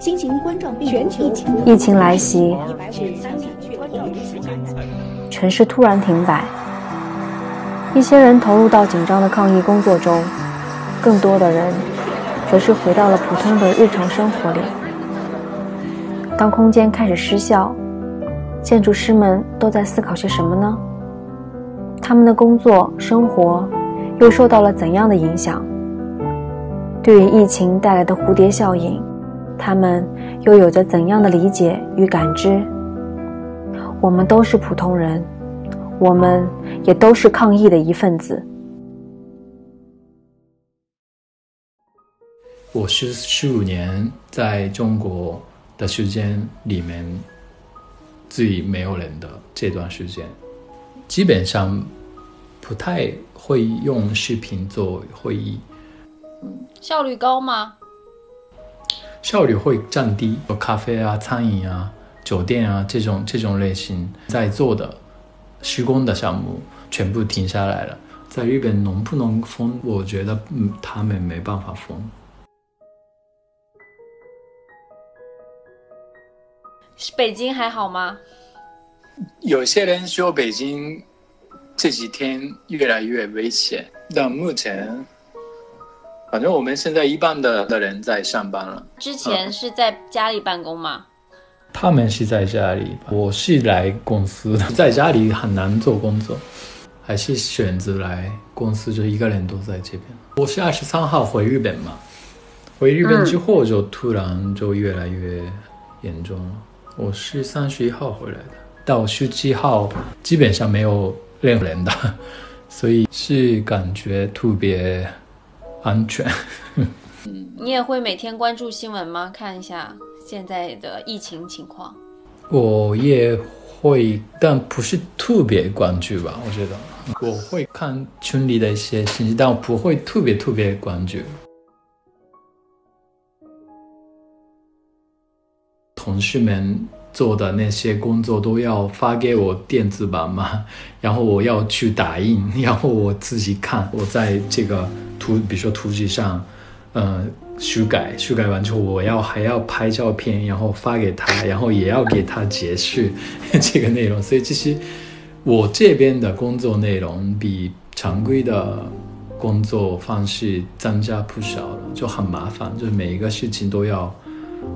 新型冠状病毒疫情疫情来袭，城市突然停摆，一些人投入到紧张的抗疫工作中，更多的人则是回到了普通的日常生活里。当空间开始失效，建筑师们都在思考些什么呢？他们的工作生活又受到了怎样的影响？对于疫情带来的蝴蝶效应，他们又有着怎样的理解与感知？我们都是普通人，我们也都是抗疫的一份子。我是十五年在中国。的时间里面最没有人的这段时间，基本上不太会用视频做会议。嗯，效率高吗？效率会降低。咖啡啊、餐饮啊、酒店啊这种这种类型在做的施工的项目全部停下来了。在日本能不能封？我觉得嗯，他们没办法封。北京还好吗？有些人说北京这几天越来越危险，但目前，反正我们现在一半的的人在上班了。之前是在家里办公吗？他们是在家里，我是来公司的，在家里很难做工作，还是选择来公司，就一个人都在这边。我是二十三号回日本嘛，回日本之后就突然就越来越严重了。我是三十一号回来的，到十七号基本上没有任何人的，所以是感觉特别安全。嗯，你也会每天关注新闻吗？看一下现在的疫情情况。我也会，但不是特别关注吧。我觉得我会看群里的一些信息，但我不会特别特别关注。同事们做的那些工作都要发给我电子版嘛，然后我要去打印，然后我自己看。我在这个图，比如说图纸上，呃，修改，修改完之后，我要还要拍照片，然后发给他，然后也要给他解释 这个内容。所以其实我这边的工作内容比常规的工作方式增加不少了，就很麻烦，就是每一个事情都要。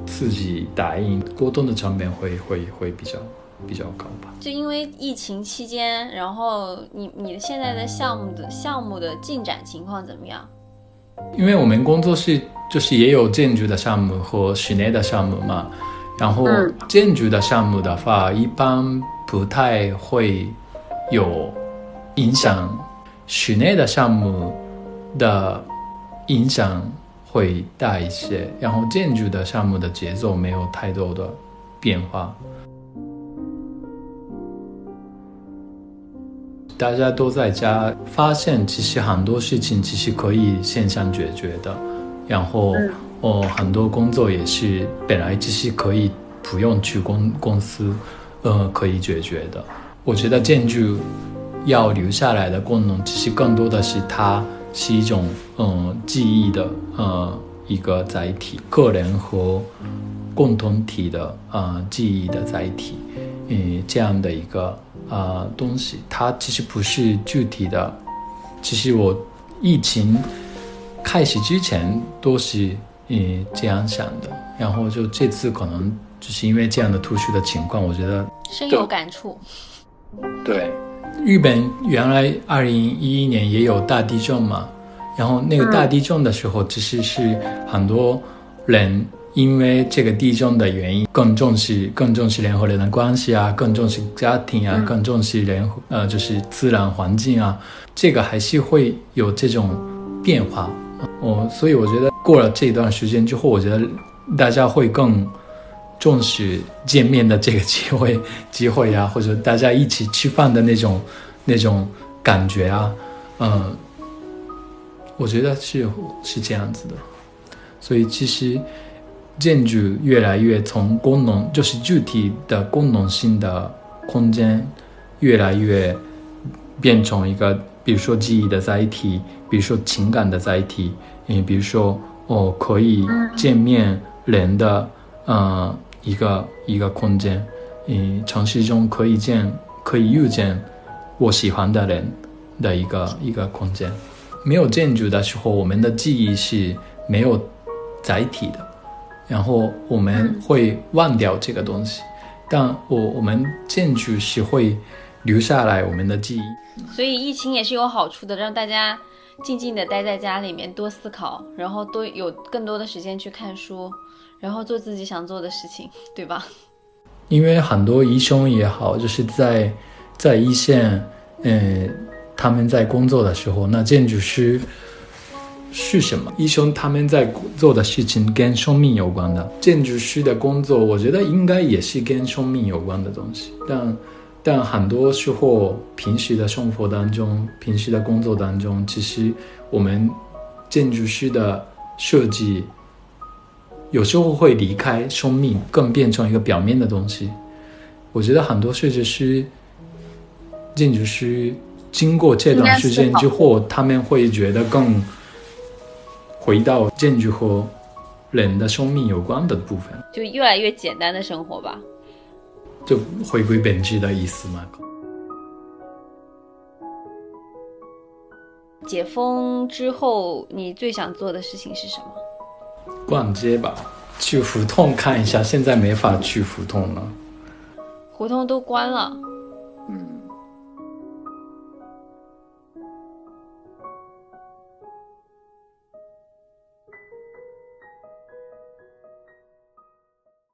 自己打印沟通的成本会会会比较比较高吧？就因为疫情期间，然后你你现在的项目的项目的进展情况怎么样？因为我们工作室就是也有建筑的项目和室内的项目嘛，然后建筑的项目的话，一般不太会有影响，室内的项目的影响。会大一些，然后建筑的项目的节奏没有太多的变化。大家都在家，发现其实很多事情其实可以线上解决的，然后哦，很多工作也是本来其实可以不用去公公司，呃，可以解决的。我觉得建筑要留下来的功能，其实更多的是它。是一种嗯记忆的呃一个载体，个人和共同体的呃记忆的载体，嗯这样的一个啊东西，它其实不是具体的。其实我疫情开始之前都是嗯这样想的，然后就这次可能就是因为这样的特殊的情况，我觉得深有感触。对。日本原来二零一一年也有大地震嘛，然后那个大地震的时候，其实是很多人因为这个地震的原因更重视、更重视人和人的关系啊，更重视家庭啊，更重视人呃就是自然环境啊，这个还是会有这种变化。我所以我觉得过了这段时间之后，我觉得大家会更。重视见面的这个机会 机会呀，或者大家一起吃饭的那种那种感觉啊，嗯，我觉得是是这样子的。所以其实建筑越来越从功能，就是具体的功能性的空间，越来越变成一个，比如说记忆的载体，比如说情感的载体，嗯，比如说哦可以见面人的。呃，一个一个空间，嗯，城市中可以见、可以遇见我喜欢的人的一个一个空间。没有建筑的时候，我们的记忆是没有载体的，然后我们会忘掉这个东西。但我我们建筑是会留下来我们的记忆。所以疫情也是有好处的，让大家静静的待在家里面，多思考，然后多有更多的时间去看书，然后做自己想做的事情，对吧？因为很多医生也好，就是在在一线，嗯。他们在工作的时候，那建筑师是什么？医生他们在做的事情跟生命有关的。建筑师的工作，我觉得应该也是跟生命有关的东西。但但很多时候，平时的生活当中，平时的工作当中，其实我们建筑师的设计有时候会离开生命，更变成一个表面的东西。我觉得很多设计师、建筑师。经过这段时间之后，他们会觉得更回到建筑和人的生命有关的部分，就越来越简单的生活吧，就回归本质的意思嘛。解封之后，你最想做的事情是什么？逛街吧，去胡同看一下。现在没法去胡同了，胡同都关了。